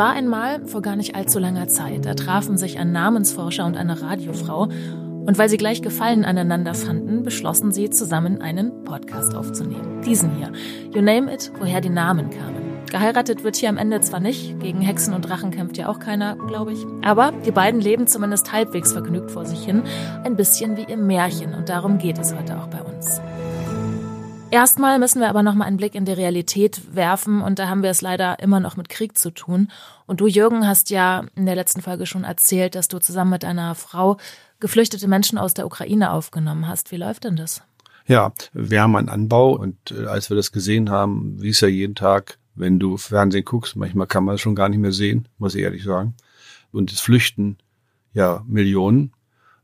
war einmal vor gar nicht allzu langer Zeit. Da trafen sich ein Namensforscher und eine Radiofrau. Und weil sie gleich Gefallen aneinander fanden, beschlossen sie, zusammen einen Podcast aufzunehmen. Diesen hier. You name it, woher die Namen kamen. Geheiratet wird hier am Ende zwar nicht, gegen Hexen und Drachen kämpft ja auch keiner, glaube ich. Aber die beiden leben zumindest halbwegs vergnügt vor sich hin, ein bisschen wie im Märchen und darum geht es heute auch bei uns. Erstmal müssen wir aber noch mal einen Blick in die Realität werfen und da haben wir es leider immer noch mit Krieg zu tun. Und du, Jürgen, hast ja in der letzten Folge schon erzählt, dass du zusammen mit deiner Frau geflüchtete Menschen aus der Ukraine aufgenommen hast. Wie läuft denn das? Ja, wir haben einen Anbau und äh, als wir das gesehen haben, wie es ja jeden Tag wenn du Fernsehen guckst. Manchmal kann man es schon gar nicht mehr sehen, muss ich ehrlich sagen. Und es flüchten ja Millionen.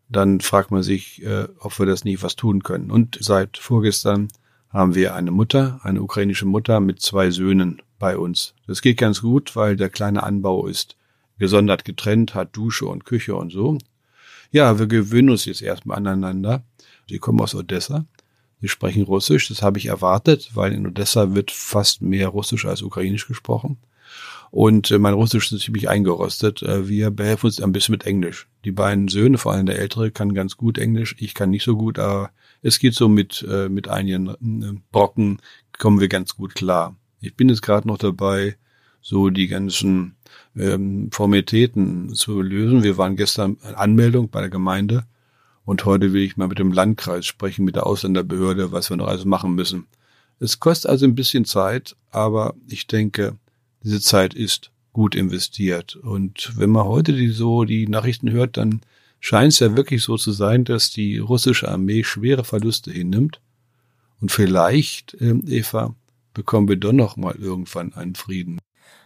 Dann fragt man sich, äh, ob wir das nie was tun können. Und seit vorgestern haben wir eine Mutter, eine ukrainische Mutter mit zwei Söhnen bei uns. Das geht ganz gut, weil der kleine Anbau ist gesondert getrennt, hat Dusche und Küche und so. Ja, wir gewöhnen uns jetzt erstmal aneinander. Sie kommen aus Odessa Sie sprechen Russisch, das habe ich erwartet, weil in Odessa wird fast mehr Russisch als Ukrainisch gesprochen. Und äh, mein Russisch ist ziemlich eingerostet. Äh, wir behelfen uns ein bisschen mit Englisch. Die beiden Söhne, vor allem der Ältere, kann ganz gut Englisch. Ich kann nicht so gut, aber es geht so mit, äh, mit einigen äh, Brocken, kommen wir ganz gut klar. Ich bin jetzt gerade noch dabei, so die ganzen ähm, Formalitäten zu lösen. Wir waren gestern Anmeldung bei der Gemeinde und heute will ich mal mit dem Landkreis sprechen, mit der Ausländerbehörde, was wir noch alles machen müssen. Es kostet also ein bisschen Zeit, aber ich denke, diese Zeit ist gut investiert. Und wenn man heute die, so die Nachrichten hört, dann scheint es ja wirklich so zu sein, dass die russische Armee schwere Verluste hinnimmt. Und vielleicht, äh, Eva, bekommen wir doch noch mal irgendwann einen Frieden.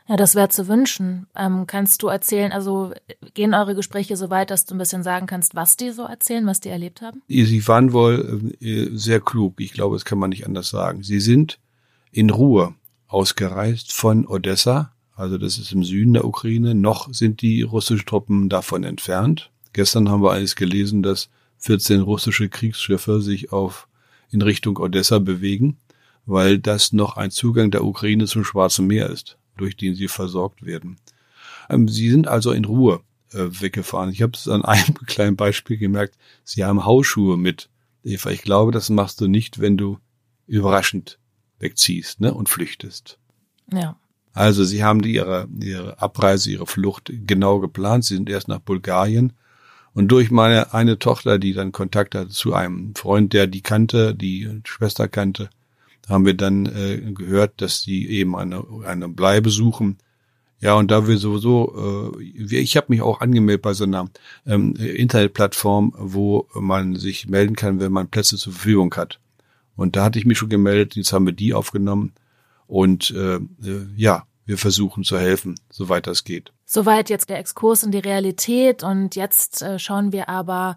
Ja, das wäre zu wünschen. Ähm, kannst du erzählen, also gehen eure Gespräche so weit, dass du ein bisschen sagen kannst, was die so erzählen, was die erlebt haben? Sie waren wohl äh, sehr klug. Ich glaube, das kann man nicht anders sagen. Sie sind in Ruhe ausgereist von Odessa, also das ist im Süden der Ukraine. Noch sind die russischen Truppen davon entfernt. Gestern haben wir alles gelesen, dass 14 russische Kriegsschiffe sich auf in Richtung Odessa bewegen, weil das noch ein Zugang der Ukraine zum Schwarzen Meer ist durch den sie versorgt werden. Ähm, sie sind also in Ruhe äh, weggefahren. Ich habe es an einem kleinen Beispiel gemerkt. Sie haben Hausschuhe mit. Eva, ich glaube, das machst du nicht, wenn du überraschend wegziehst ne, und flüchtest. Ja. Also sie haben die, ihre, ihre Abreise, ihre Flucht genau geplant. Sie sind erst nach Bulgarien. Und durch meine eine Tochter, die dann Kontakt hatte zu einem Freund, der die kannte, die Schwester kannte, haben wir dann äh, gehört, dass die eben eine, eine Bleibe suchen. Ja, und da wir sowieso, äh, ich habe mich auch angemeldet bei so einer ähm, Internetplattform, wo man sich melden kann, wenn man Plätze zur Verfügung hat. Und da hatte ich mich schon gemeldet, jetzt haben wir die aufgenommen. Und äh, äh, ja, wir versuchen zu helfen, soweit das geht. Soweit jetzt der Exkurs in die Realität. Und jetzt äh, schauen wir aber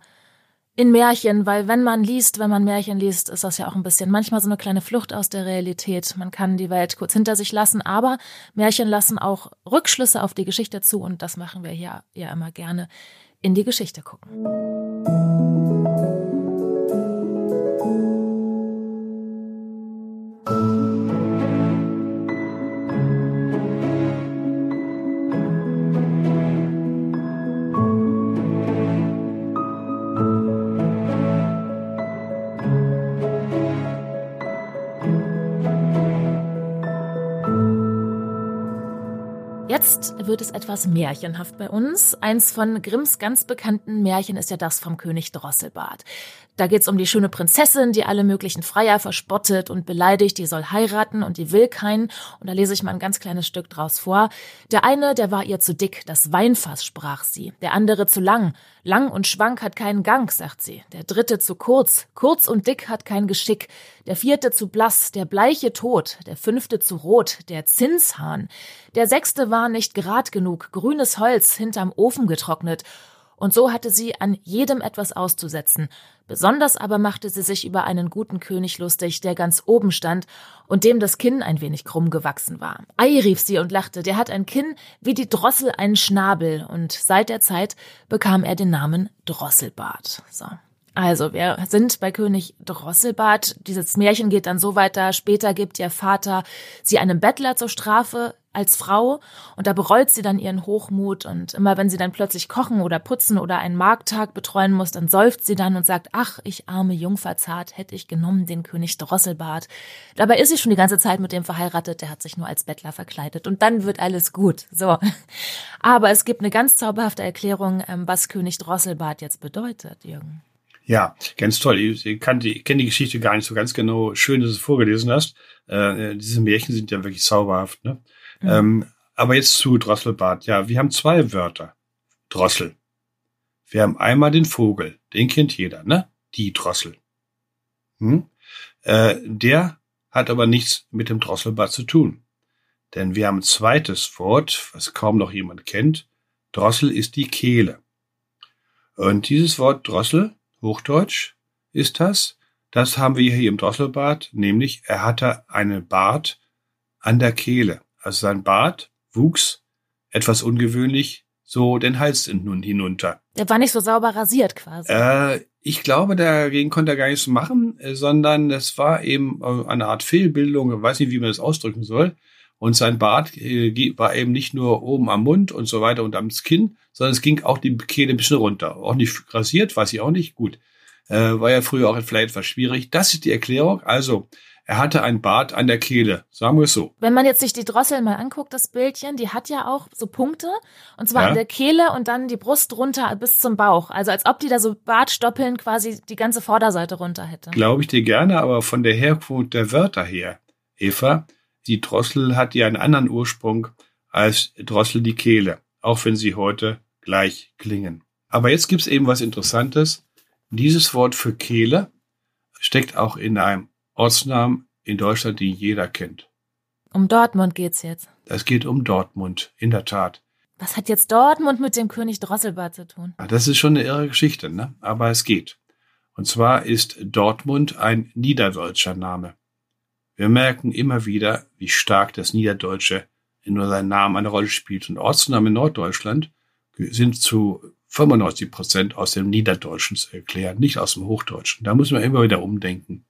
in Märchen, weil wenn man liest, wenn man Märchen liest, ist das ja auch ein bisschen manchmal so eine kleine Flucht aus der Realität. Man kann die Welt kurz hinter sich lassen, aber Märchen lassen auch Rückschlüsse auf die Geschichte zu und das machen wir hier ja immer gerne in die Geschichte gucken. Jetzt wird es etwas märchenhaft bei uns. Eins von Grimms ganz bekannten Märchen ist ja das vom König Drosselbart. Da geht's um die schöne Prinzessin, die alle möglichen Freier verspottet und beleidigt, die soll heiraten und die will keinen. Und da lese ich mal ein ganz kleines Stück draus vor. Der eine, der war ihr zu dick, das Weinfass, sprach sie. Der andere zu lang, lang und schwank hat keinen Gang, sagt sie. Der dritte zu kurz, kurz und dick hat kein Geschick. Der vierte zu blass, der bleiche Tod. Der fünfte zu rot, der Zinshahn. Der sechste war nicht gerad genug, grünes Holz hinterm Ofen getrocknet. Und so hatte sie an jedem etwas auszusetzen. Besonders aber machte sie sich über einen guten König lustig, der ganz oben stand und dem das Kinn ein wenig krumm gewachsen war. Ei, rief sie und lachte, der hat ein Kinn wie die Drossel einen Schnabel, und seit der Zeit bekam er den Namen Drosselbart. So. Also, wir sind bei König Drosselbart. Dieses Märchen geht dann so weiter. Später gibt ihr Vater sie einem Bettler zur Strafe als Frau und da bereut sie dann ihren Hochmut und immer wenn sie dann plötzlich kochen oder putzen oder einen Markttag betreuen muss, dann seufzt sie dann und sagt, ach, ich arme Jungferzart, hätte ich genommen den König Drosselbart. Dabei ist sie schon die ganze Zeit mit dem verheiratet, der hat sich nur als Bettler verkleidet und dann wird alles gut. So. Aber es gibt eine ganz zauberhafte Erklärung, ähm, was König Drosselbart jetzt bedeutet, Jürgen. Ja, ganz toll. Ich, kann die, ich kenne die Geschichte gar nicht so ganz genau. Schön, dass du es vorgelesen hast. Äh, diese Märchen sind ja wirklich zauberhaft. Ne? Mhm. Ähm, aber jetzt zu Drosselbart. Ja, wir haben zwei Wörter. Drossel. Wir haben einmal den Vogel, den kennt jeder, ne? Die Drossel. Hm? Äh, der hat aber nichts mit dem Drosselbart zu tun. Denn wir haben ein zweites Wort, was kaum noch jemand kennt. Drossel ist die Kehle. Und dieses Wort Drossel Hochdeutsch ist das. Das haben wir hier im Drosselbart, nämlich er hatte einen Bart an der Kehle. Also sein Bart wuchs etwas ungewöhnlich so den Hals hinunter. Der war nicht so sauber rasiert quasi. Äh, ich glaube, dagegen konnte er gar nichts machen, äh, sondern es war eben äh, eine Art Fehlbildung, ich weiß nicht, wie man das ausdrücken soll. Und sein Bart äh, war eben nicht nur oben am Mund und so weiter und am Kinn, sondern es ging auch die Kehle ein bisschen runter. Auch nicht rasiert, weiß ich auch nicht. Gut. Äh, war ja früher auch vielleicht etwas schwierig. Das ist die Erklärung. Also, er hatte ein Bart an der Kehle, sagen wir es so. Wenn man jetzt sich die Drossel mal anguckt, das Bildchen, die hat ja auch so Punkte, und zwar ja. an der Kehle und dann die Brust runter bis zum Bauch. Also als ob die da so Bartstoppeln quasi die ganze Vorderseite runter hätte. Glaube ich dir gerne, aber von der Herkunft der Wörter her, Eva, die Drossel hat ja einen anderen Ursprung als Drossel die Kehle, auch wenn sie heute gleich klingen. Aber jetzt gibt's eben was Interessantes. Dieses Wort für Kehle steckt auch in einem Ortsnamen in Deutschland, den jeder kennt. Um Dortmund geht's jetzt. Es geht um Dortmund, in der Tat. Was hat jetzt Dortmund mit dem König Drosselbart zu tun? Das ist schon eine irre Geschichte, ne? Aber es geht. Und zwar ist Dortmund ein niederdeutscher Name. Wir merken immer wieder, wie stark das Niederdeutsche in nur seinem Namen eine Rolle spielt. Und Ortsnamen in Norddeutschland sind zu 95 Prozent aus dem Niederdeutschen zu erklären, nicht aus dem Hochdeutschen. Da muss man immer wieder umdenken.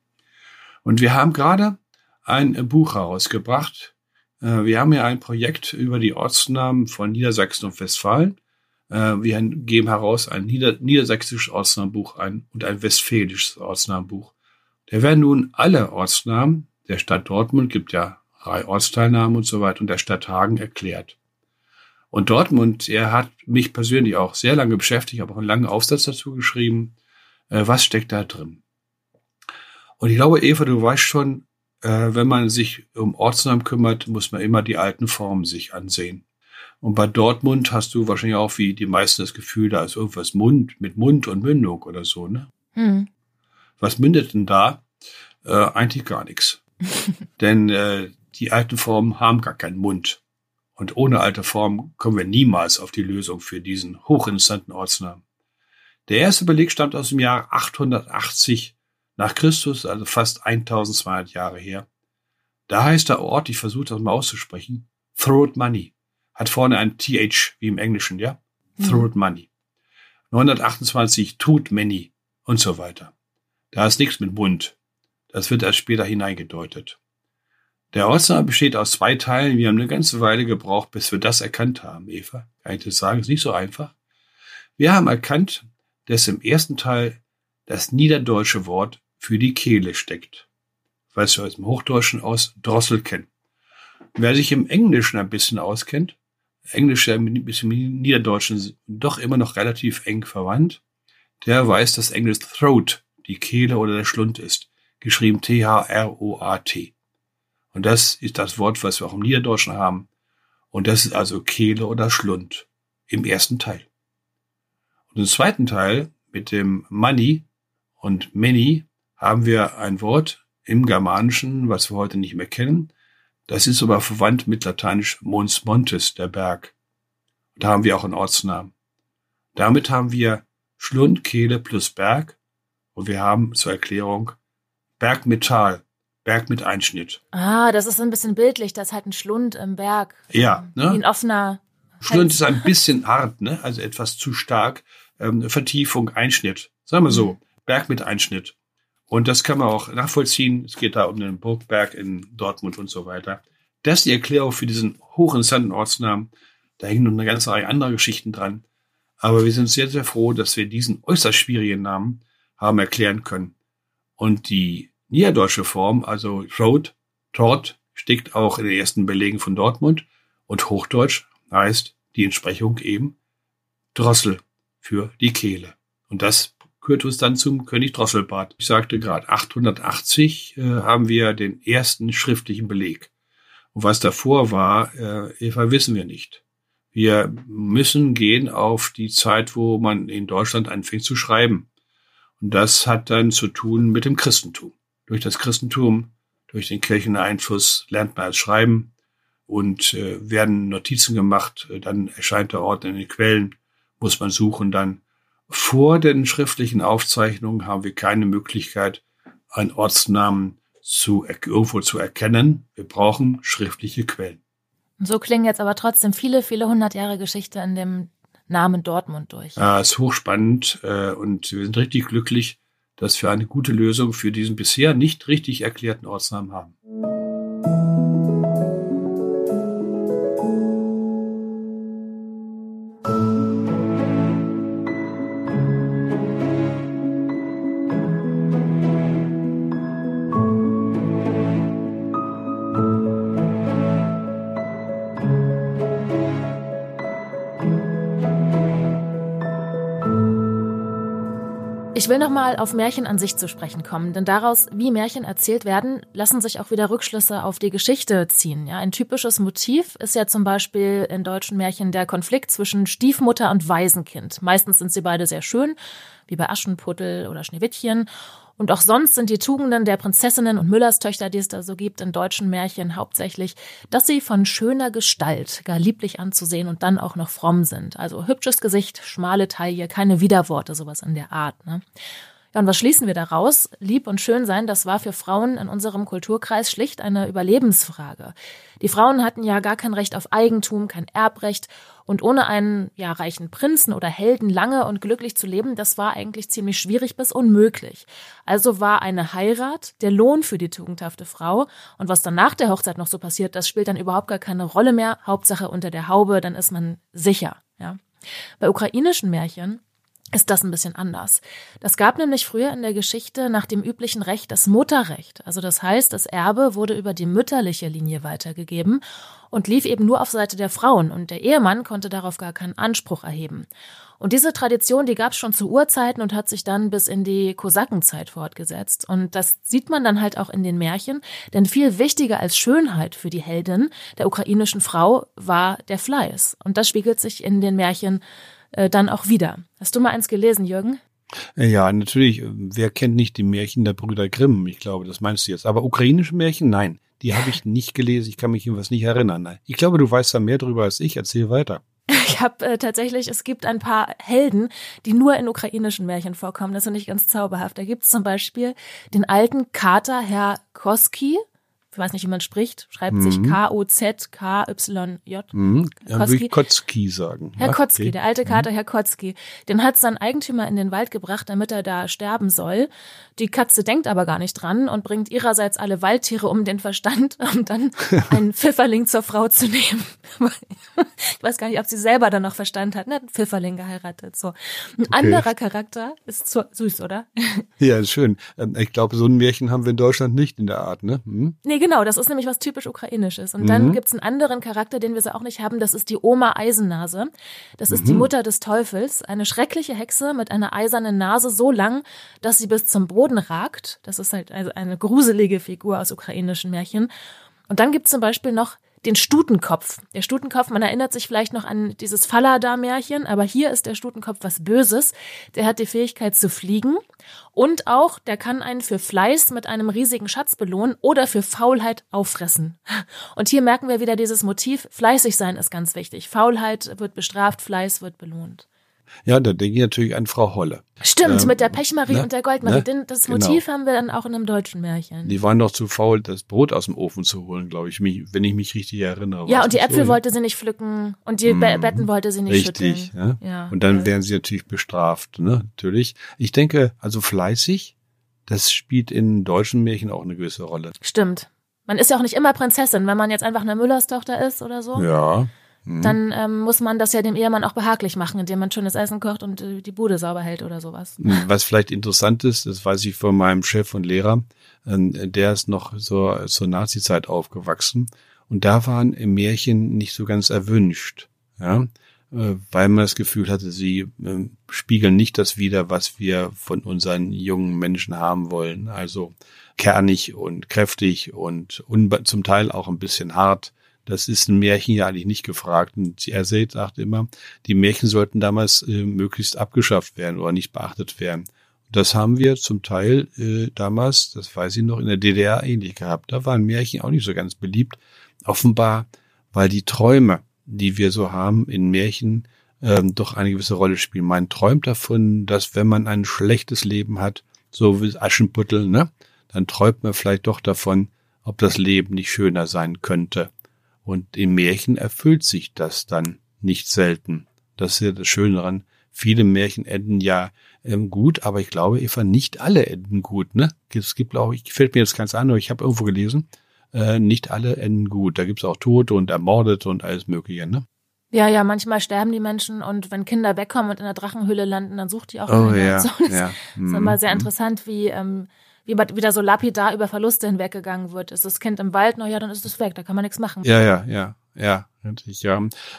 Und wir haben gerade ein Buch herausgebracht. Äh, wir haben ja ein Projekt über die Ortsnamen von Niedersachsen und Westfalen. Äh, wir geben heraus ein Nieder niedersächsisches Ortsnamenbuch ein und ein westfälisches Ortsnamenbuch. Da werden nun alle Ortsnamen der Stadt Dortmund, gibt ja drei Ortsteilnamen und so weiter, und der Stadt Hagen erklärt. Und Dortmund, er hat mich persönlich auch sehr lange beschäftigt, habe auch einen langen Aufsatz dazu geschrieben. Äh, was steckt da drin? Und ich glaube, Eva, du weißt schon, äh, wenn man sich um Ortsnamen kümmert, muss man immer die alten Formen sich ansehen. Und bei Dortmund hast du wahrscheinlich auch wie die meisten das Gefühl, da ist irgendwas Mund mit Mund und Mündung oder so, ne? Hm. Was mündet denn da? Äh, eigentlich gar nichts. Denn äh, die alten Formen haben gar keinen Mund. Und ohne alte Formen kommen wir niemals auf die Lösung für diesen hochinteressanten Ortsnamen. Der erste Beleg stammt aus dem Jahr 880 nach Christus, also fast 1200 Jahre her. Da heißt der Ort, ich versuche das mal auszusprechen, Throat Money. Hat vorne ein TH, wie im Englischen, ja? Mhm. Throat Money. 928 Tut Many und so weiter. Da ist nichts mit Mund. Das wird erst später hineingedeutet. Der Ortsname besteht aus zwei Teilen. Wir haben eine ganze Weile gebraucht, bis wir das erkannt haben, Eva. Kann ich das sagen? Ist nicht so einfach. Wir haben erkannt, dass im ersten Teil das niederdeutsche Wort für die Kehle steckt. Was wir aus dem Hochdeutschen aus Drossel kennen. Wer sich im Englischen ein bisschen auskennt, Englisch ja bisschen mit Niederdeutschen doch immer noch relativ eng verwandt, der weiß, dass Englisch Throat die Kehle oder der Schlund ist geschrieben T-H-R-O-A-T. Und das ist das Wort, was wir auch im Niederdeutschen haben. Und das ist also Kehle oder Schlund im ersten Teil. Und im zweiten Teil mit dem Money und Many haben wir ein Wort im Germanischen, was wir heute nicht mehr kennen. Das ist aber verwandt mit lateinisch Mons Montes, der Berg. da haben wir auch einen Ortsnamen. Damit haben wir Schlund, Kehle plus Berg. Und wir haben zur Erklärung Berg mit Tal, Berg mit Einschnitt. Ah, das ist ein bisschen bildlich, das ist halt ein Schlund im Berg. Ja, ne? Wie ein offener. Schlund ist ein bisschen hart, ne? Also etwas zu stark. Ähm, Vertiefung, Einschnitt. Sagen wir so, mhm. Berg mit Einschnitt. Und das kann man auch nachvollziehen. Es geht da um den Burgberg in Dortmund und so weiter. Das ist die Erklärung für diesen hochinteressanten Ortsnamen. Da hängen noch eine ganze Reihe anderer Geschichten dran. Aber wir sind sehr, sehr froh, dass wir diesen äußerst schwierigen Namen haben erklären können. Und die niederdeutsche Form, also Road, Tort, steckt auch in den ersten Belegen von Dortmund. Und Hochdeutsch heißt die Entsprechung eben Drossel für die Kehle. Und das führt uns dann zum König Drosselbart. Ich sagte gerade, 880 äh, haben wir den ersten schriftlichen Beleg. Und was davor war, äh, Eva, wissen wir nicht. Wir müssen gehen auf die Zeit, wo man in Deutschland anfängt zu schreiben. Und das hat dann zu tun mit dem Christentum. Durch das Christentum, durch den Kircheneinfluss lernt man das Schreiben und äh, werden Notizen gemacht. Dann erscheint der Ort in den Quellen, muss man suchen dann vor den schriftlichen Aufzeichnungen haben wir keine Möglichkeit, einen Ortsnamen zu, irgendwo zu erkennen. Wir brauchen schriftliche Quellen. So klingen jetzt aber trotzdem viele, viele hundert Jahre Geschichte in dem Namen Dortmund durch. Ja, ist hochspannend äh, und wir sind richtig glücklich, dass wir eine gute Lösung für diesen bisher nicht richtig erklärten Ortsnamen haben. Ich will nochmal auf Märchen an sich zu sprechen kommen, denn daraus, wie Märchen erzählt werden, lassen sich auch wieder Rückschlüsse auf die Geschichte ziehen. Ja, ein typisches Motiv ist ja zum Beispiel in deutschen Märchen der Konflikt zwischen Stiefmutter und Waisenkind. Meistens sind sie beide sehr schön, wie bei Aschenputtel oder Schneewittchen. Und auch sonst sind die Tugenden der Prinzessinnen und Müllerstöchter, die es da so gibt in deutschen Märchen, hauptsächlich, dass sie von schöner Gestalt, gar lieblich anzusehen und dann auch noch fromm sind. Also hübsches Gesicht, schmale Taille, keine Widerworte, sowas in der Art. Ne? Ja, und was schließen wir daraus? Lieb und schön sein, das war für Frauen in unserem Kulturkreis schlicht eine Überlebensfrage. Die Frauen hatten ja gar kein Recht auf Eigentum, kein Erbrecht und ohne einen ja, reichen Prinzen oder Helden lange und glücklich zu leben, das war eigentlich ziemlich schwierig bis unmöglich. Also war eine Heirat der Lohn für die tugendhafte Frau und was dann nach der Hochzeit noch so passiert, das spielt dann überhaupt gar keine Rolle mehr. Hauptsache unter der Haube, dann ist man sicher. Ja. Bei ukrainischen Märchen ist das ein bisschen anders. Das gab nämlich früher in der Geschichte nach dem üblichen Recht das Mutterrecht. Also das heißt, das Erbe wurde über die mütterliche Linie weitergegeben und lief eben nur auf Seite der Frauen und der Ehemann konnte darauf gar keinen Anspruch erheben. Und diese Tradition, die gab es schon zu Urzeiten und hat sich dann bis in die Kosakenzeit fortgesetzt. Und das sieht man dann halt auch in den Märchen, denn viel wichtiger als Schönheit für die Heldin der ukrainischen Frau war der Fleiß. Und das spiegelt sich in den Märchen äh, dann auch wieder. Hast du mal eins gelesen, Jürgen? Ja, natürlich. Wer kennt nicht die Märchen der Brüder Grimm? Ich glaube, das meinst du jetzt. Aber ukrainische Märchen? Nein. Die habe ich nicht gelesen. Ich kann mich jedenfalls nicht erinnern. Ich glaube, du weißt da mehr drüber als ich. Erzähl weiter. Ich habe äh, tatsächlich, es gibt ein paar Helden, die nur in ukrainischen Märchen vorkommen. Das finde ich ganz zauberhaft. Da gibt es zum Beispiel den alten Kater Herr Koski ich weiß nicht, wie man spricht, schreibt mhm. sich K-O-Z-K-Y-J. Mhm. Ja, Kotzki. Kotzki sagen. Herr ja, Kotzki, okay. der alte Kater mhm. Herr Kotzki. Den hat sein Eigentümer in den Wald gebracht, damit er da sterben soll. Die Katze denkt aber gar nicht dran und bringt ihrerseits alle Waldtiere um den Verstand, um dann einen Pfifferling zur Frau zu nehmen. ich weiß gar nicht, ob sie selber dann noch Verstand hat. Ne? Einen Pfifferling geheiratet. So. Ein okay. anderer Charakter ist zu, süß, oder? ja, ist schön. Ähm, ich glaube, so ein Märchen haben wir in Deutschland nicht in der Art, ne? Hm? Nee, genau, das ist nämlich was typisch Ukrainisches. Und dann mhm. gibt's einen anderen Charakter, den wir so auch nicht haben, das ist die Oma Eisennase. Das ist mhm. die Mutter des Teufels, eine schreckliche Hexe mit einer eisernen Nase so lang, dass sie bis zum Boden ragt. Das ist halt also eine gruselige Figur aus ukrainischen Märchen. Und dann gibt's zum Beispiel noch den Stutenkopf. Der Stutenkopf, man erinnert sich vielleicht noch an dieses Fallada-Märchen, aber hier ist der Stutenkopf was Böses. Der hat die Fähigkeit zu fliegen und auch, der kann einen für Fleiß mit einem riesigen Schatz belohnen oder für Faulheit auffressen. Und hier merken wir wieder dieses Motiv, fleißig sein ist ganz wichtig. Faulheit wird bestraft, Fleiß wird belohnt. Ja, da denke ich natürlich an Frau Holle. Stimmt, ähm, mit der Pechmarie ne? und der Goldmarie. Ne? Das Motiv genau. haben wir dann auch in einem deutschen Märchen. Die waren doch zu faul, das Brot aus dem Ofen zu holen, glaube ich, wenn ich mich richtig erinnere. Ja, und die Äpfel so, wollte sie nicht pflücken und die mm, Betten wollte sie nicht richtig, schütteln. Richtig, ja? ja. Und dann ja. werden sie natürlich bestraft, ne? Natürlich. Ich denke, also fleißig, das spielt in deutschen Märchen auch eine gewisse Rolle. Stimmt. Man ist ja auch nicht immer Prinzessin, wenn man jetzt einfach eine Müllerstochter ist oder so. Ja. Mhm. Dann ähm, muss man das ja dem Ehemann auch behaglich machen, indem man schönes Essen kocht und äh, die Bude sauber hält oder sowas. Was vielleicht interessant ist, das weiß ich von meinem Chef und Lehrer, äh, der ist noch so zur Nazi-Zeit aufgewachsen und da waren Märchen nicht so ganz erwünscht, ja, äh, weil man das Gefühl hatte, sie äh, spiegeln nicht das wider, was wir von unseren jungen Menschen haben wollen. Also kernig und kräftig und zum Teil auch ein bisschen hart das ist ein Märchen ja eigentlich nicht gefragt. Und er sagt immer, die Märchen sollten damals äh, möglichst abgeschafft werden oder nicht beachtet werden. Das haben wir zum Teil äh, damals, das weiß ich noch, in der DDR ähnlich gehabt. Da waren Märchen auch nicht so ganz beliebt. Offenbar, weil die Träume, die wir so haben in Märchen, ähm, doch eine gewisse Rolle spielen. Man träumt davon, dass wenn man ein schlechtes Leben hat, so wie Aschenputtel, ne, dann träumt man vielleicht doch davon, ob das Leben nicht schöner sein könnte. Und im Märchen erfüllt sich das dann nicht selten. Das ist ja das Schöne daran. Viele Märchen enden ja ähm, gut, aber ich glaube, Eva, nicht alle enden gut. Ne? Es gibt, glaube ich, fällt mir jetzt ganz an, aber ich habe irgendwo gelesen, äh, nicht alle enden gut. Da gibt's auch Tote und Ermordete und alles Mögliche. Ne? Ja, ja, manchmal sterben die Menschen und wenn Kinder wegkommen und in der Drachenhöhle landen, dann sucht die auch oh, Ja, so, das ja. ist immer sehr mhm. interessant, wie ähm, wie wieder so lapidar über Verluste hinweggegangen wird. Ist das Kind im Wald, na ja, dann ist es weg, da kann man nichts machen. Ja, ja, ja, ja, natürlich, ja.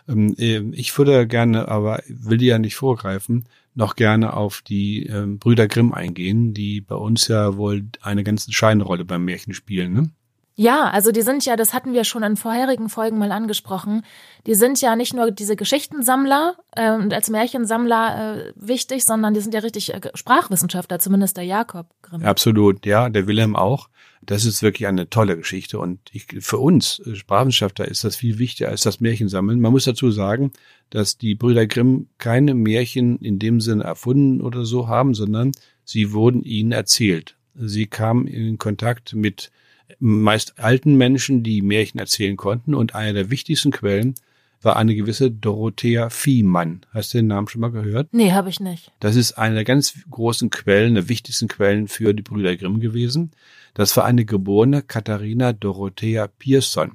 Ähm, ähm, ich würde gerne, aber will die ja nicht vorgreifen, noch gerne auf die ähm, Brüder Grimm eingehen, die bei uns ja wohl eine ganz entscheidende Rolle beim Märchen spielen, ne? Ja, also die sind ja, das hatten wir schon in vorherigen Folgen mal angesprochen, die sind ja nicht nur diese Geschichtensammler äh, und als Märchensammler äh, wichtig, sondern die sind ja richtig äh, Sprachwissenschaftler, zumindest der Jakob Grimm. Absolut, ja, der Wilhelm auch. Das ist wirklich eine tolle Geschichte und ich, für uns Sprachwissenschaftler ist das viel wichtiger als das Märchensammeln. Man muss dazu sagen, dass die Brüder Grimm keine Märchen in dem Sinne erfunden oder so haben, sondern sie wurden ihnen erzählt. Sie kamen in Kontakt mit meist alten Menschen, die Märchen erzählen konnten. Und eine der wichtigsten Quellen war eine gewisse Dorothea Viehmann. Hast du den Namen schon mal gehört? Nee, habe ich nicht. Das ist eine der ganz großen Quellen, der wichtigsten Quellen für die Brüder Grimm gewesen. Das war eine geborene Katharina Dorothea Pierson.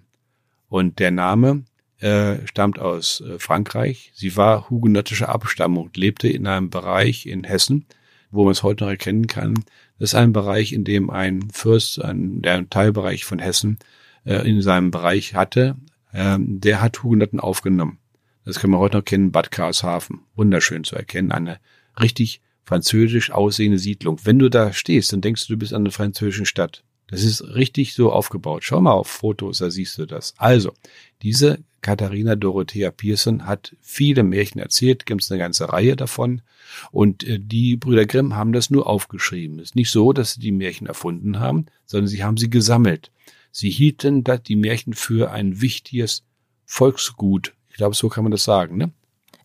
Und der Name äh, stammt aus äh, Frankreich. Sie war hugenottischer Abstammung, lebte in einem Bereich in Hessen, wo man es heute noch erkennen kann, das ist ein Bereich, in dem ein Fürst, ein, der einen Teilbereich von Hessen äh, in seinem Bereich hatte, ähm, der hat Hugenotten aufgenommen. Das können wir heute noch kennen, Bad Karlshafen. Wunderschön zu erkennen. Eine richtig französisch aussehende Siedlung. Wenn du da stehst, dann denkst du, du bist an einer französischen Stadt. Das ist richtig so aufgebaut. Schau mal auf Fotos, da siehst du das. Also, diese Katharina Dorothea Pearson hat viele Märchen erzählt, gibt es eine ganze Reihe davon. Und äh, die Brüder Grimm haben das nur aufgeschrieben. Es ist nicht so, dass sie die Märchen erfunden haben, sondern sie haben sie gesammelt. Sie hielten die Märchen für ein wichtiges Volksgut. Ich glaube, so kann man das sagen, ne?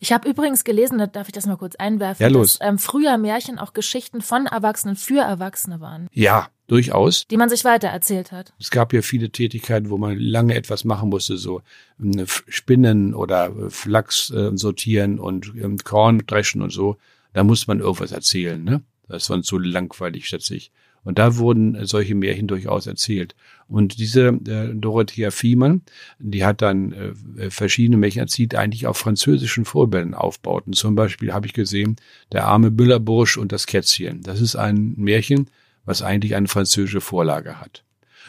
Ich habe übrigens gelesen, da darf ich das mal kurz einwerfen, ja, dass ähm, früher Märchen auch Geschichten von Erwachsenen für Erwachsene waren. Ja, durchaus. Die man sich weitererzählt hat. Es gab ja viele Tätigkeiten, wo man lange etwas machen musste, so ähm, Spinnen oder äh, Flachs äh, sortieren und ähm, Korn dreschen und so. Da muss man irgendwas erzählen, ne? Das war so langweilig, schätze ich. Und da wurden solche Märchen durchaus erzählt. Und diese äh, Dorothea Fiemann, die hat dann äh, verschiedene erzählt, eigentlich auf französischen Vorbildern aufbauten. Zum Beispiel habe ich gesehen, der arme Büllerbursch und das Kätzchen. Das ist ein Märchen, was eigentlich eine französische Vorlage hat.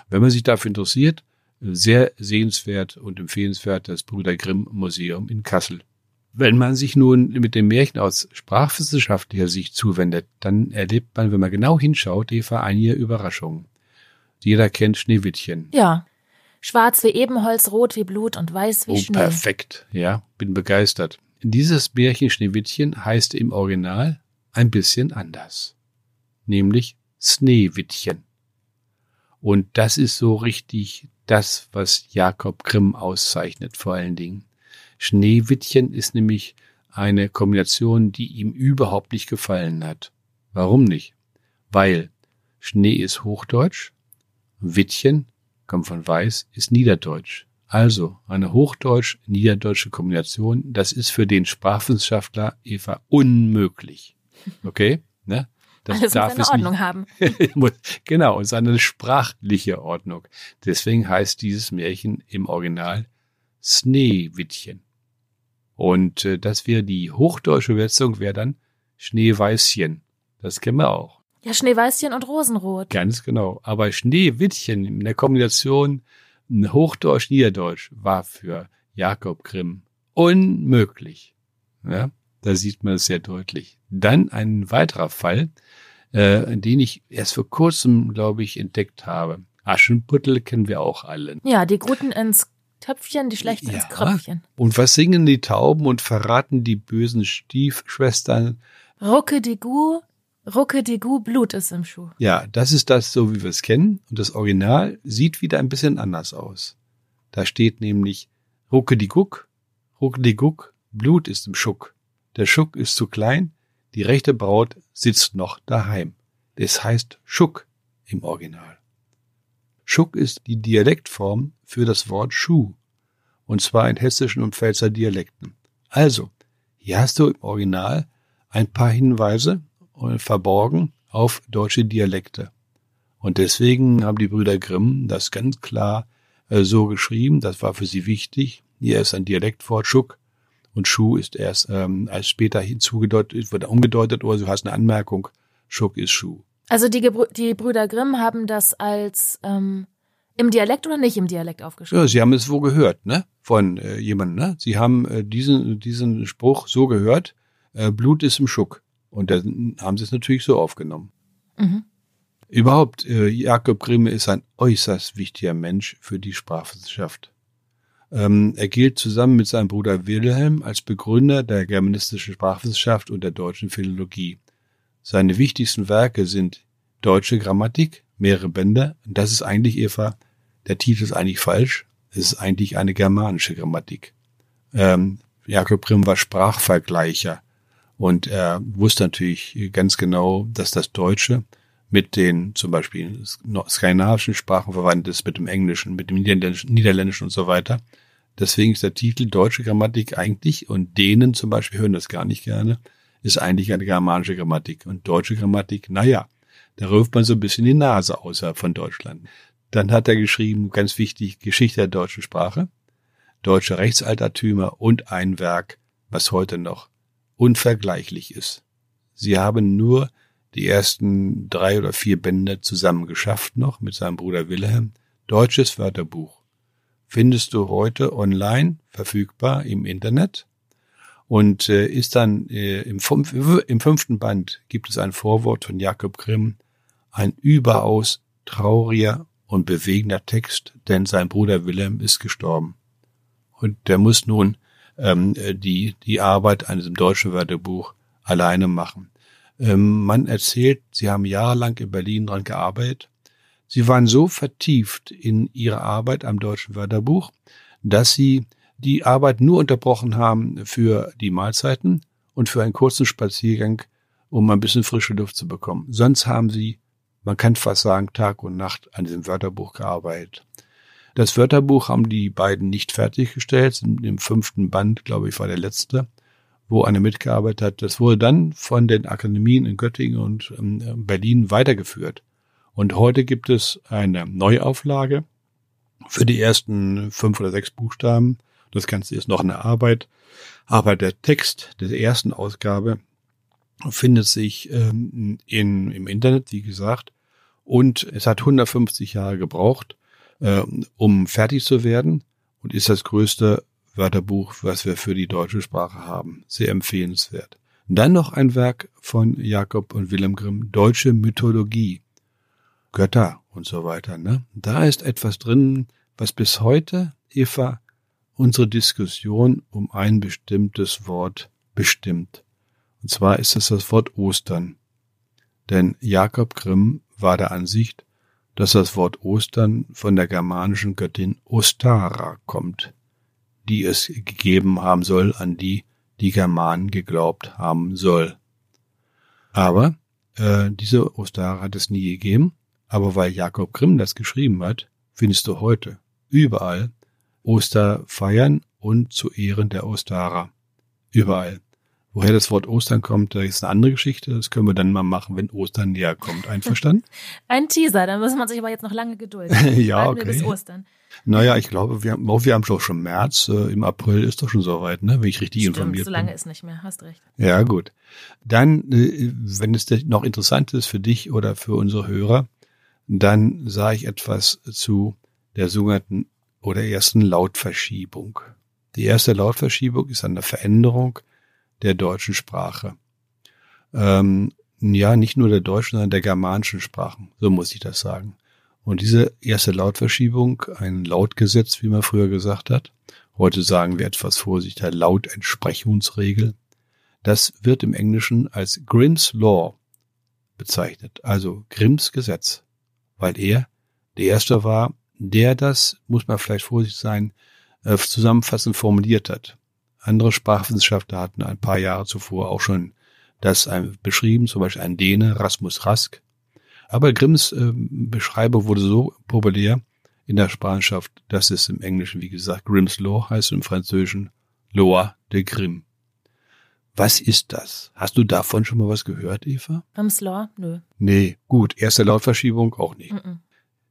Wenn man sich dafür interessiert, sehr sehenswert und empfehlenswert das Brüder Grimm Museum in Kassel. Wenn man sich nun mit dem Märchen aus sprachwissenschaftlicher Sicht zuwendet, dann erlebt man, wenn man genau hinschaut, Eva, einige Überraschungen. Jeder kennt Schneewittchen. Ja. Schwarz wie Ebenholz, rot wie Blut und weiß wie oh, Schnee. Perfekt, ja, bin begeistert. Dieses Märchen Schneewittchen heißt im Original ein bisschen anders. Nämlich Sneewittchen. Und das ist so richtig das, was Jakob Grimm auszeichnet vor allen Dingen. Schneewittchen ist nämlich eine Kombination, die ihm überhaupt nicht gefallen hat. Warum nicht? Weil Schnee ist Hochdeutsch, Wittchen kommt von Weiß, ist Niederdeutsch. Also eine hochdeutsch-niederdeutsche Kombination, das ist für den Sprachwissenschaftler Eva unmöglich. Okay? Ne? Das Alles darf muss es eine Ordnung nicht. haben. Genau, es ist eine sprachliche Ordnung. Deswegen heißt dieses Märchen im Original Schneewittchen. Und äh, das wäre die hochdeutsche Übersetzung, wäre dann Schneeweißchen. Das kennen wir auch. Ja, Schneeweißchen und Rosenrot. Ganz genau. Aber Schneewittchen in der Kombination Hochdeutsch-Niederdeutsch war für Jakob Grimm unmöglich. Ja, da sieht man es sehr deutlich. Dann ein weiterer Fall, äh, den ich erst vor kurzem, glaube ich, entdeckt habe. Aschenputtel kennen wir auch alle. Ja, die Guten ins Töpfchen, die Schlechten ins Ja. Kröpfchen. Und was singen die Tauben und verraten die bösen Stiefschwestern? Rucke die Gu, rucke die Gu, Blut ist im Schuh. Ja, das ist das, so wie wir es kennen. Und das Original sieht wieder ein bisschen anders aus. Da steht nämlich Rucke die Guck, Rucke die Guck, Blut ist im Schuck. Der Schuck ist zu klein, die rechte Braut sitzt noch daheim. Das heißt Schuck im Original. Schuck ist die Dialektform für das Wort Schuh. Und zwar in hessischen und Pfälzer Dialekten. Also, hier hast du im Original ein paar Hinweise verborgen auf deutsche Dialekte. Und deswegen haben die Brüder Grimm das ganz klar äh, so geschrieben. Das war für sie wichtig. Hier ist ein Dialektwort Schuck und Schuh ist erst ähm, als später hinzugedeutet, wird umgedeutet oder du hast eine Anmerkung. Schuck ist Schuh. Also die, Gebrü die Brüder Grimm haben das als ähm, im Dialekt oder nicht im Dialekt aufgeschrieben? Ja, sie haben es wo gehört, ne? Von äh, jemandem, ne? Sie haben äh, diesen diesen Spruch so gehört. Äh, Blut ist im Schuck. Und dann haben sie es natürlich so aufgenommen. Mhm. Überhaupt, äh, Jakob Grimme ist ein äußerst wichtiger Mensch für die Sprachwissenschaft. Ähm, er gilt zusammen mit seinem Bruder Wilhelm als Begründer der germanistischen Sprachwissenschaft und der deutschen Philologie. Seine wichtigsten Werke sind Deutsche Grammatik, mehrere Bände. Das ist eigentlich, Eva, der Titel ist eigentlich falsch. Es ist eigentlich eine germanische Grammatik. Ähm, Jakob Grimm war Sprachvergleicher und er wusste natürlich ganz genau, dass das Deutsche mit den zum Beispiel skandinavischen Sprachen verwandt ist, mit dem Englischen, mit dem Niederländischen, Niederländischen und so weiter. Deswegen ist der Titel Deutsche Grammatik eigentlich, und denen zum Beispiel hören das gar nicht gerne, ist eigentlich eine germanische Grammatik. Und deutsche Grammatik, naja, da rüft man so ein bisschen die Nase außerhalb von Deutschland. Dann hat er geschrieben, ganz wichtig, Geschichte der deutschen Sprache, deutsche Rechtsaltertümer und ein Werk, was heute noch unvergleichlich ist. Sie haben nur die ersten drei oder vier Bände zusammen geschafft noch mit seinem Bruder Wilhelm. Deutsches Wörterbuch. Findest du heute online verfügbar im Internet und äh, ist dann äh, im, fünf, im fünften Band gibt es ein Vorwort von Jakob Grimm, ein überaus trauriger und bewegender Text, denn sein Bruder Wilhelm ist gestorben. Und der muss nun ähm, die, die Arbeit an diesem deutschen Wörterbuch alleine machen. Ähm, man erzählt, sie haben jahrelang in Berlin dran gearbeitet. Sie waren so vertieft in ihre Arbeit am deutschen Wörterbuch, dass sie die Arbeit nur unterbrochen haben für die Mahlzeiten und für einen kurzen Spaziergang, um ein bisschen frische Luft zu bekommen. Sonst haben sie, man kann fast sagen, Tag und Nacht an diesem Wörterbuch gearbeitet. Das Wörterbuch haben die beiden nicht fertiggestellt. Im fünften Band, glaube ich, war der letzte, wo eine mitgearbeitet hat. Das wurde dann von den Akademien in Göttingen und Berlin weitergeführt. Und heute gibt es eine Neuauflage für die ersten fünf oder sechs Buchstaben. Das Ganze ist noch eine Arbeit. Aber der Text der ersten Ausgabe findet sich ähm, in, im Internet, wie gesagt. Und es hat 150 Jahre gebraucht, äh, um fertig zu werden und ist das größte Wörterbuch, was wir für die deutsche Sprache haben. Sehr empfehlenswert. Dann noch ein Werk von Jakob und Wilhelm Grimm, Deutsche Mythologie. Götter und so weiter. Ne? Da ist etwas drin, was bis heute, Eva, unsere Diskussion um ein bestimmtes Wort bestimmt. Und zwar ist es das Wort Ostern. Denn Jakob Grimm war der Ansicht, dass das Wort Ostern von der germanischen Göttin Ostara kommt, die es gegeben haben soll, an die die Germanen geglaubt haben soll. Aber äh, diese Ostara hat es nie gegeben, aber weil Jakob Grimm das geschrieben hat, findest du heute überall Osterfeiern und zu Ehren der Ostara. Überall. Woher das Wort Ostern kommt, da ist eine andere Geschichte. Das können wir dann mal machen, wenn Ostern näher kommt. Einverstanden? Ein Teaser, dann muss man sich aber jetzt noch lange gedulden. ja, okay. bis Ostern. Naja, ich glaube, wir, haben, wir haben schon schon März. Äh, Im April ist doch schon soweit, ne? wenn ich richtig Stimmt, informiert so lange bin. ist nicht mehr, hast recht. Ja, gut. Dann, äh, wenn es noch interessant ist für dich oder für unsere Hörer, dann sage ich etwas zu der sogenannten oder ersten Lautverschiebung. Die erste Lautverschiebung ist eine Veränderung der deutschen Sprache. Ähm, ja, nicht nur der deutschen, sondern der germanischen Sprachen. So muss ich das sagen. Und diese erste Lautverschiebung, ein Lautgesetz, wie man früher gesagt hat, heute sagen wir etwas vorsichtiger Lautentsprechungsregel, das wird im Englischen als Grimm's Law bezeichnet, also Grimms Gesetz, weil er der Erste war, der das, muss man vielleicht vorsichtig sein, äh, zusammenfassend formuliert hat. Andere Sprachwissenschaftler hatten ein paar Jahre zuvor auch schon das beschrieben, zum Beispiel ein Däne, Rasmus Rask. Aber Grimms äh, Beschreibung wurde so populär in der Sprachschaft, dass es im Englischen, wie gesagt, Grimm's Law heißt und im Französischen Loi de Grimm. Was ist das? Hast du davon schon mal was gehört, Eva? Grimm's Law? Nö. Nee, gut. Erste Lautverschiebung auch nicht. Mm -mm.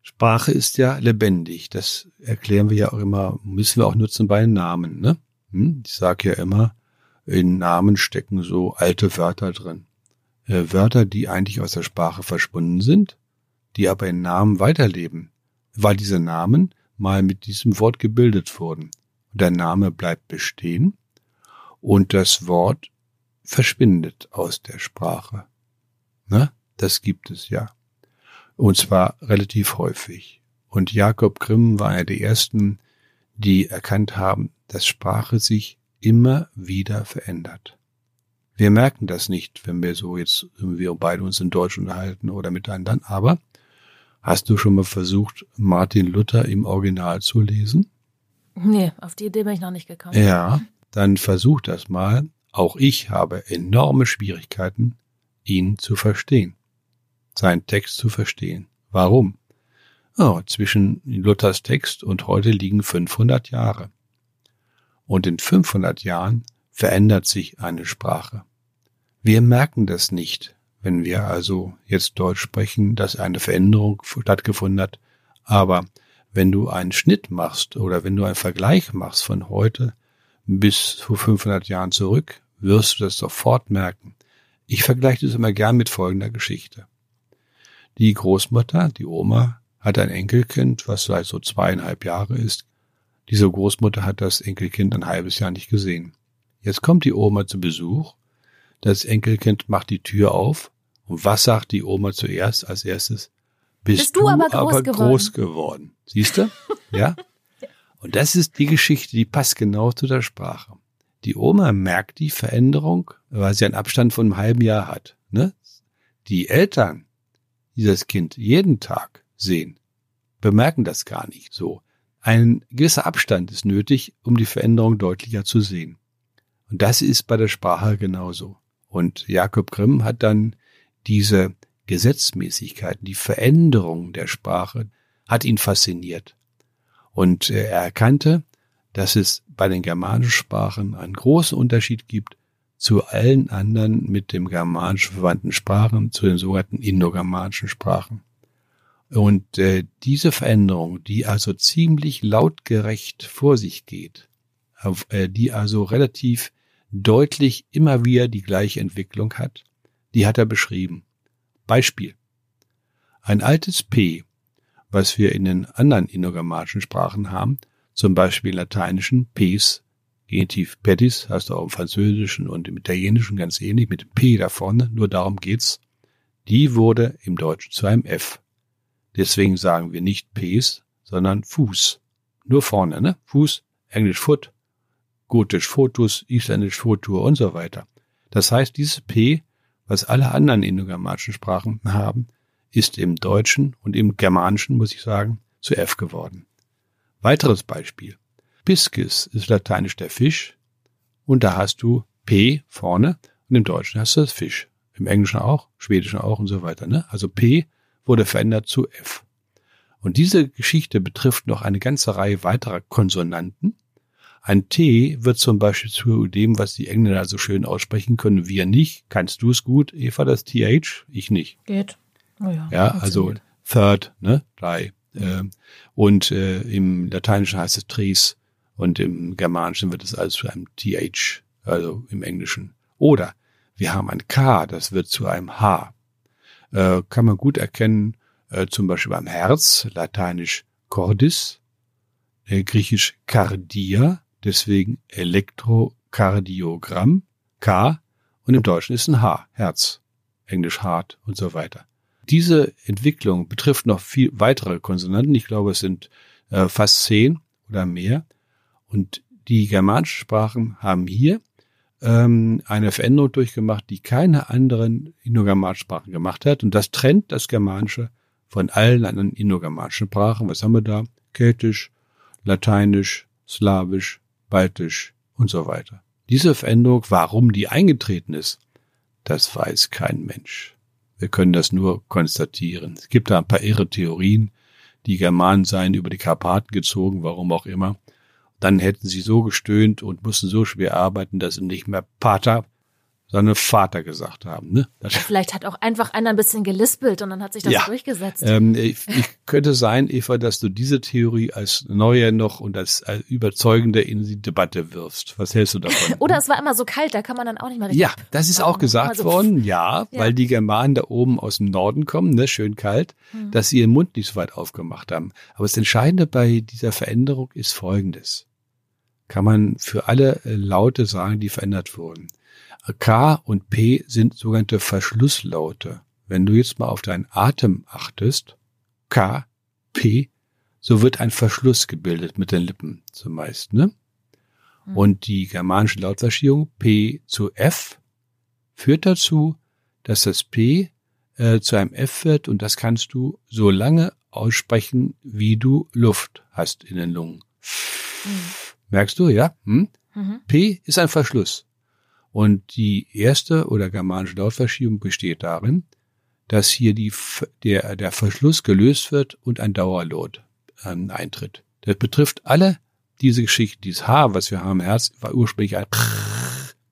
Sprache ist ja lebendig. Das erklären wir ja auch immer, müssen wir auch nutzen bei Namen, ne? Hm? Ich sage ja immer, in Namen stecken so alte Wörter drin. Äh, Wörter, die eigentlich aus der Sprache verschwunden sind, die aber in Namen weiterleben, weil diese Namen mal mit diesem Wort gebildet wurden. Der Name bleibt bestehen und das Wort verschwindet aus der Sprache. Ne? Das gibt es ja. Und zwar relativ häufig. Und Jakob Grimm war einer der ersten, die erkannt haben, dass Sprache sich immer wieder verändert. Wir merken das nicht, wenn wir so jetzt, wir beide uns in Deutsch unterhalten oder miteinander, aber hast du schon mal versucht, Martin Luther im Original zu lesen? Nee, auf die Idee bin ich noch nicht gekommen. Ja, dann versuch das mal. Auch ich habe enorme Schwierigkeiten, ihn zu verstehen. Seinen Text zu verstehen. Warum? Oh, zwischen Luthers Text und heute liegen 500 Jahre. Und in 500 Jahren verändert sich eine Sprache. Wir merken das nicht, wenn wir also jetzt Deutsch sprechen, dass eine Veränderung stattgefunden hat. Aber wenn du einen Schnitt machst oder wenn du einen Vergleich machst von heute bis vor 500 Jahren zurück, wirst du das sofort merken. Ich vergleiche das immer gern mit folgender Geschichte. Die Großmutter, die Oma, hat ein Enkelkind, was seit so zweieinhalb Jahre ist. Diese Großmutter hat das Enkelkind ein halbes Jahr nicht gesehen. Jetzt kommt die Oma zu Besuch. Das Enkelkind macht die Tür auf. Und was sagt die Oma zuerst als erstes? Bist, Bist du, aber, groß, aber geworden. groß geworden. Siehst du? ja? Und das ist die Geschichte, die passt genau zu der Sprache. Die Oma merkt die Veränderung, weil sie einen Abstand von einem halben Jahr hat. Ne? Die Eltern, die das Kind jeden Tag sehen, bemerken das gar nicht so. Ein gewisser Abstand ist nötig, um die Veränderung deutlicher zu sehen. Und das ist bei der Sprache genauso. Und Jakob Grimm hat dann diese Gesetzmäßigkeiten, die Veränderung der Sprache, hat ihn fasziniert. Und er erkannte, dass es bei den germanischen Sprachen einen großen Unterschied gibt zu allen anderen mit dem germanischen verwandten Sprachen, zu den sogenannten indogermanischen Sprachen. Und äh, diese Veränderung, die also ziemlich lautgerecht vor sich geht, auf, äh, die also relativ deutlich immer wieder die gleiche Entwicklung hat, die hat er beschrieben. Beispiel. Ein altes P, was wir in den anderen indogermanischen Sprachen haben, zum Beispiel im lateinischen Pes, Genitiv hast du auch im Französischen und im Italienischen ganz ähnlich mit dem P da vorne, nur darum geht's. Die wurde im Deutschen zu einem F. Deswegen sagen wir nicht Pes, sondern Fuß. Nur vorne, ne? Fuß, Englisch Foot, Gotisch Fotus, Isländisch Fotur und so weiter. Das heißt, dieses P, was alle anderen indogermanischen Sprachen haben, ist im Deutschen und im Germanischen, muss ich sagen, zu F geworden. Weiteres Beispiel. Piscis ist lateinisch der Fisch und da hast du P vorne und im Deutschen hast du das Fisch. Im Englischen auch, Schwedischen auch und so weiter. Ne? Also P wurde verändert zu F. Und diese Geschichte betrifft noch eine ganze Reihe weiterer Konsonanten. Ein T wird zum Beispiel zu dem, was die Engländer so schön aussprechen können, wir nicht. Kannst du es gut, Eva, das TH? Ich nicht. Geht. Oh ja, ja also third, ne, drei. Äh, und äh, im Lateinischen heißt es tres und im Germanischen wird es alles zu einem TH, also im Englischen. Oder wir haben ein K, das wird zu einem H. Äh, kann man gut erkennen, äh, zum Beispiel beim Herz, lateinisch cordis, äh, griechisch cardia, deswegen Elektrokardiogramm, K, und im Deutschen ist ein H, Herz, englisch Heart und so weiter. Diese Entwicklung betrifft noch viel weitere Konsonanten. Ich glaube, es sind äh, fast zehn oder mehr. Und die germanischen Sprachen haben hier ähm, eine Veränderung durchgemacht, die keine anderen indogermanischen Sprachen gemacht hat. Und das trennt das Germanische von allen anderen indogermanischen Sprachen. Was haben wir da? Keltisch, Lateinisch, Slawisch, Baltisch und so weiter. Diese Veränderung, warum die eingetreten ist, das weiß kein Mensch. Wir können das nur konstatieren. Es gibt da ein paar irre Theorien. Die Germanen seien über die Karpaten gezogen, warum auch immer. Dann hätten sie so gestöhnt und mussten so schwer arbeiten, dass sie nicht mehr Pater, sondern Vater gesagt haben. Ne? Vielleicht hat auch einfach einer ein bisschen gelispelt und dann hat sich das ja. durchgesetzt. Ähm, ich, ich könnte sein, Eva, dass du diese Theorie als neue noch und als, als überzeugende in die Debatte wirfst. Was hältst du davon? Oder es war immer so kalt, da kann man dann auch nicht mehr richtig. Ja, das ist auch gesagt so worden, ja, ja, weil die Germanen da oben aus dem Norden kommen, ne, schön kalt, hm. dass sie ihren Mund nicht so weit aufgemacht haben. Aber das Entscheidende bei dieser Veränderung ist Folgendes. Kann man für alle Laute sagen, die verändert wurden. K und P sind sogenannte Verschlusslaute. Wenn du jetzt mal auf deinen Atem achtest, K, P, so wird ein Verschluss gebildet mit den Lippen zumeist, ne? Mhm. Und die germanische Lautverschiebung P zu F führt dazu, dass das P äh, zu einem F wird und das kannst du so lange aussprechen, wie du Luft hast in den Lungen. Mhm. Merkst du, ja? Hm? Mhm. P ist ein Verschluss. Und die erste oder germanische Lautverschiebung besteht darin, dass hier die, der, der Verschluss gelöst wird und ein Dauerlot ähm, eintritt. Das betrifft alle diese Geschichten. Dieses H, was wir haben, Herz, war ursprünglich ein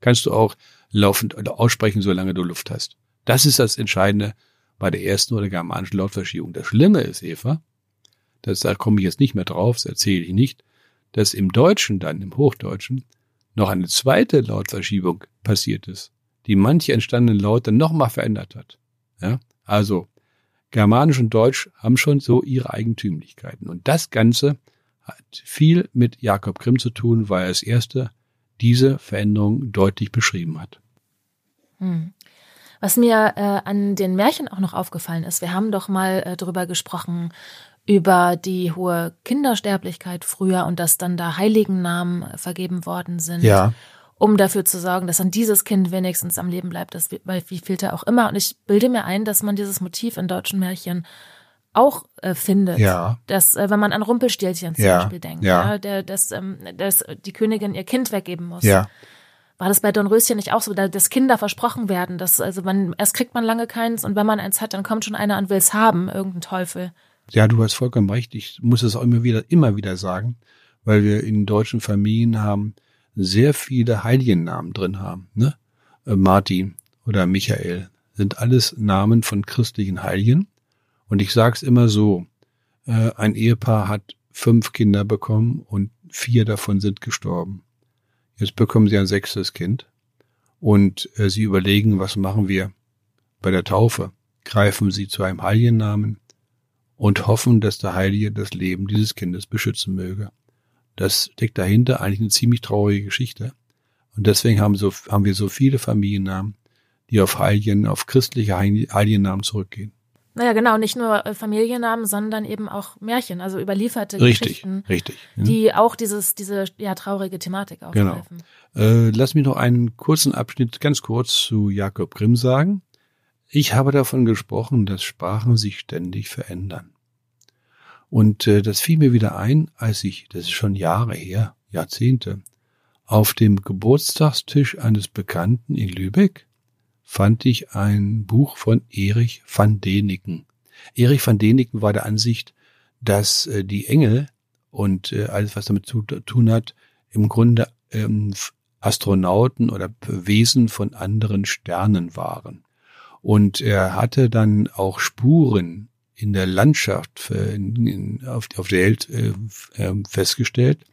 kannst du auch laufend aussprechen, solange du Luft hast. Das ist das Entscheidende bei der ersten oder germanischen Lautverschiebung. Das Schlimme ist, Eva, das, da komme ich jetzt nicht mehr drauf, das erzähle ich nicht, dass im Deutschen dann, im Hochdeutschen, noch eine zweite Lautverschiebung passiert ist, die manche entstandenen Laute nochmal verändert hat. Ja? Also Germanisch und Deutsch haben schon so ihre Eigentümlichkeiten. Und das Ganze hat viel mit Jakob Grimm zu tun, weil er als erster diese Veränderung deutlich beschrieben hat. Hm. Was mir äh, an den Märchen auch noch aufgefallen ist, wir haben doch mal äh, darüber gesprochen, über die hohe Kindersterblichkeit früher und dass dann da Heiligennamen vergeben worden sind. Ja. Um dafür zu sorgen, dass dann dieses Kind wenigstens am Leben bleibt, das, weil wie fehlt auch immer. Und ich bilde mir ein, dass man dieses Motiv in deutschen Märchen auch äh, findet. Ja. Dass, äh, wenn man an Rumpelstilzchen zum ja. Beispiel denkt, ja. ja der, dass, ähm, dass die Königin ihr Kind weggeben muss. Ja. War das bei Dornröschen nicht auch so, dass Kinder versprochen werden, dass, also man, erst kriegt man lange keins und wenn man eins hat, dann kommt schon einer und will es haben, irgendein Teufel. Ja, du hast vollkommen recht. Ich muss es auch immer wieder, immer wieder sagen, weil wir in deutschen Familien haben sehr viele Heiligennamen drin haben. Ne? Äh, Martin oder Michael sind alles Namen von christlichen Heiligen. Und ich sage es immer so, äh, ein Ehepaar hat fünf Kinder bekommen und vier davon sind gestorben. Jetzt bekommen sie ein sechstes Kind und äh, sie überlegen, was machen wir bei der Taufe? Greifen sie zu einem Heiligennamen und hoffen, dass der Heilige das Leben dieses Kindes beschützen möge. Das steckt dahinter eigentlich eine ziemlich traurige Geschichte. Und deswegen haben, so, haben wir so viele Familiennamen, die auf Heiligen, auf christliche Heiligennamen zurückgehen. Naja, genau, nicht nur äh, Familiennamen, sondern eben auch Märchen, also überlieferte richtig, Geschichten. Richtig, ja. Die auch dieses, diese ja, traurige Thematik aufgreifen. Genau. Äh, lass mich noch einen kurzen Abschnitt ganz kurz zu Jakob Grimm sagen. Ich habe davon gesprochen, dass Sprachen sich ständig verändern. Und äh, das fiel mir wieder ein, als ich, das ist schon Jahre her, Jahrzehnte, auf dem Geburtstagstisch eines Bekannten in Lübeck fand ich ein Buch von Erich van Deniken. Erich van Deniken war der Ansicht, dass äh, die Engel und äh, alles, was damit zu tun hat, im Grunde ähm, Astronauten oder Wesen von anderen Sternen waren. Und er hatte dann auch Spuren in der Landschaft äh, in, in, auf, auf, der Welt äh, äh, festgestellt.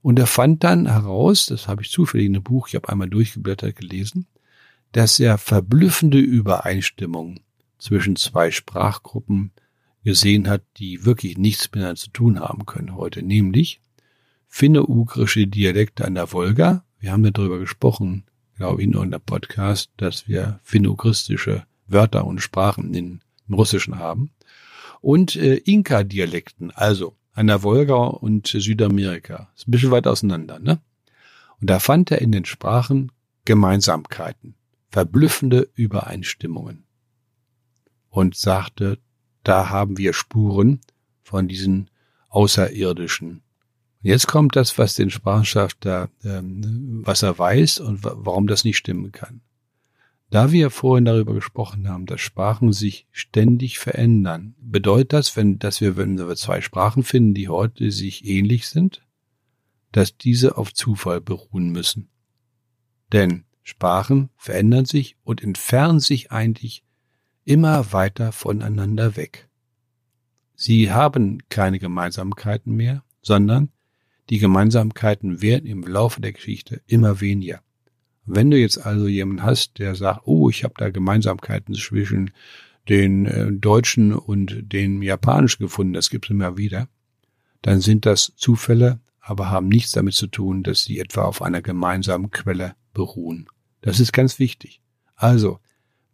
Und er fand dann heraus, das habe ich zufällig in einem Buch, ich habe einmal durchgeblättert gelesen, dass er verblüffende Übereinstimmungen zwischen zwei Sprachgruppen gesehen hat, die wirklich nichts miteinander zu tun haben können heute, nämlich finno-ugrische Dialekte an der Wolga. Wir haben darüber gesprochen, glaube ich, in unserem Podcast, dass wir finno-ugristische Wörter und Sprachen in, im Russischen haben. Und äh, Inka-Dialekten, also an der Wolga und Südamerika. Ist ein bisschen weit auseinander, ne? Und da fand er in den Sprachen Gemeinsamkeiten, verblüffende Übereinstimmungen. Und sagte, da haben wir Spuren von diesen Außerirdischen Jetzt kommt das, was den Sprachwissenschaftler, ähm, was er weiß und warum das nicht stimmen kann. Da wir vorhin darüber gesprochen haben, dass Sprachen sich ständig verändern, bedeutet das, wenn, dass wir, wenn wir zwei Sprachen finden, die heute sich ähnlich sind, dass diese auf Zufall beruhen müssen. Denn Sprachen verändern sich und entfernen sich eigentlich immer weiter voneinander weg. Sie haben keine Gemeinsamkeiten mehr, sondern die Gemeinsamkeiten werden im Laufe der Geschichte immer weniger. Wenn du jetzt also jemanden hast, der sagt, oh, ich habe da Gemeinsamkeiten zwischen den äh, Deutschen und den Japanischen gefunden, das gibt es immer wieder, dann sind das Zufälle, aber haben nichts damit zu tun, dass sie etwa auf einer gemeinsamen Quelle beruhen. Das ist ganz wichtig. Also,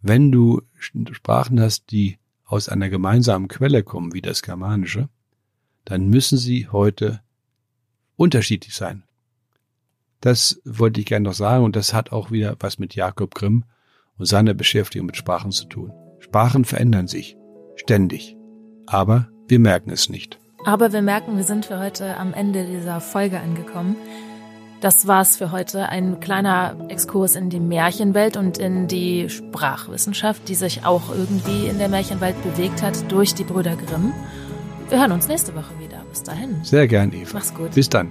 wenn du Sprachen hast, die aus einer gemeinsamen Quelle kommen, wie das Germanische, dann müssen sie heute unterschiedlich sein. Das wollte ich gerne noch sagen und das hat auch wieder was mit Jakob Grimm und seiner Beschäftigung mit Sprachen zu tun. Sprachen verändern sich ständig, aber wir merken es nicht. Aber wir merken, wir sind für heute am Ende dieser Folge angekommen. Das war's für heute. Ein kleiner Exkurs in die Märchenwelt und in die Sprachwissenschaft, die sich auch irgendwie in der Märchenwelt bewegt hat durch die Brüder Grimm. Wir hören uns nächste Woche wieder. Bis dahin. Sehr gern, Eva. Mach's gut. Bis dann.